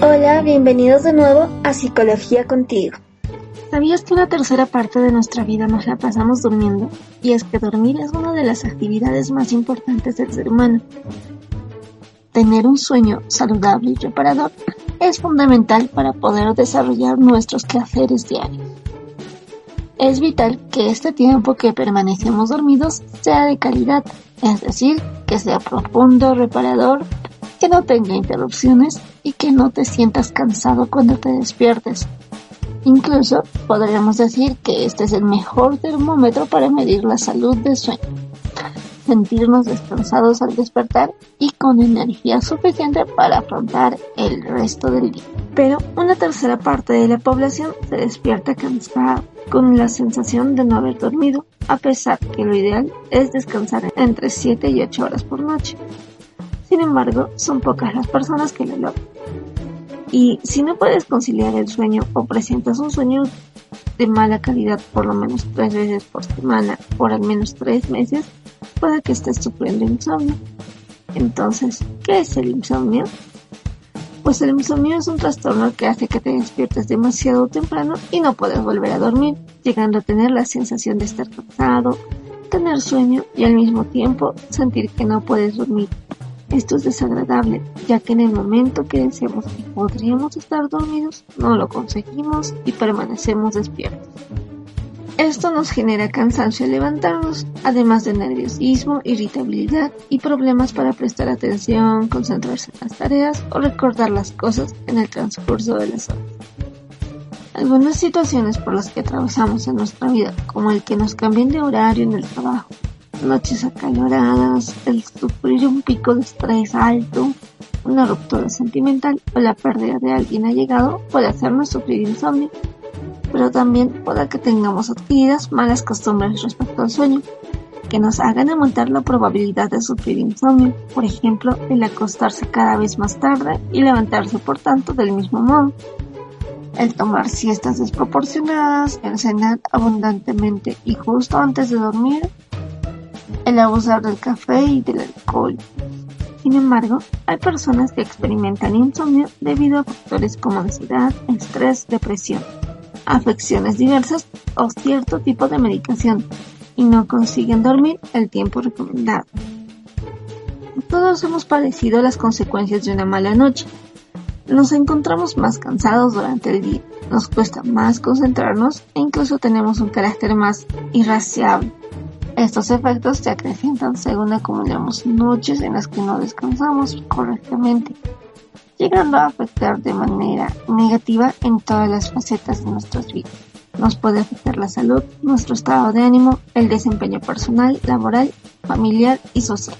Hola, bienvenidos de nuevo a Psicología contigo. ¿Sabías que una tercera parte de nuestra vida nos la pasamos durmiendo? Y es que dormir es una de las actividades más importantes del ser humano. Tener un sueño saludable y reparador es fundamental para poder desarrollar nuestros quehaceres diarios. Es vital que este tiempo que permanecemos dormidos sea de calidad, es decir, que sea profundo, reparador, que no tenga interrupciones y que no te sientas cansado cuando te despiertes. Incluso podríamos decir que este es el mejor termómetro para medir la salud del sueño. Sentirnos descansados al despertar y con energía suficiente para afrontar el resto del día. Pero una tercera parte de la población se despierta cansada con la sensación de no haber dormido, a pesar que lo ideal es descansar entre 7 y 8 horas por noche. Sin embargo, son pocas las personas que lo logran. Y si no puedes conciliar el sueño o presentas un sueño de mala calidad por lo menos tres veces por semana por al menos tres meses, puede que estés sufriendo insomnio. Entonces, ¿qué es el insomnio? Pues el insomnio es un trastorno que hace que te despiertes demasiado temprano y no puedes volver a dormir, llegando a tener la sensación de estar cansado, tener sueño y al mismo tiempo sentir que no puedes dormir. Esto es desagradable, ya que en el momento que deseamos que podríamos estar dormidos, no lo conseguimos y permanecemos despiertos. Esto nos genera cansancio al levantarnos, además de nerviosismo, irritabilidad y problemas para prestar atención, concentrarse en las tareas o recordar las cosas en el transcurso de las horas. Algunas situaciones por las que atravesamos en nuestra vida, como el que nos cambien de horario en el trabajo, noches acaloradas, el sufrir un pico de estrés alto, una ruptura sentimental o la pérdida de alguien allegado puede hacernos sufrir insomnio, pero también puede que tengamos adquiridas malas costumbres respecto al sueño, que nos hagan aumentar la probabilidad de sufrir insomnio, por ejemplo, el acostarse cada vez más tarde y levantarse por tanto del mismo modo, el tomar siestas desproporcionadas, el cenar abundantemente y justo antes de dormir, el abusar del café y del alcohol. Sin embargo, hay personas que experimentan insomnio debido a factores como ansiedad, estrés, depresión, afecciones diversas o cierto tipo de medicación y no consiguen dormir el tiempo recomendado. Todos hemos padecido las consecuencias de una mala noche. Nos encontramos más cansados durante el día, nos cuesta más concentrarnos e incluso tenemos un carácter más irraciable. Estos efectos se acrecientan según acumulamos noches en las que no descansamos correctamente, llegando a afectar de manera negativa en todas las facetas de nuestras vidas. Nos puede afectar la salud, nuestro estado de ánimo, el desempeño personal, laboral, familiar y social.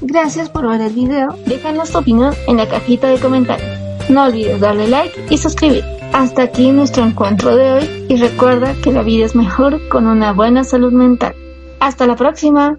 Gracias por ver el video. Déjanos tu opinión en la cajita de comentarios. No olvides darle like y suscribir. Hasta aquí nuestro encuentro de hoy y recuerda que la vida es mejor con una buena salud mental. Hasta la próxima.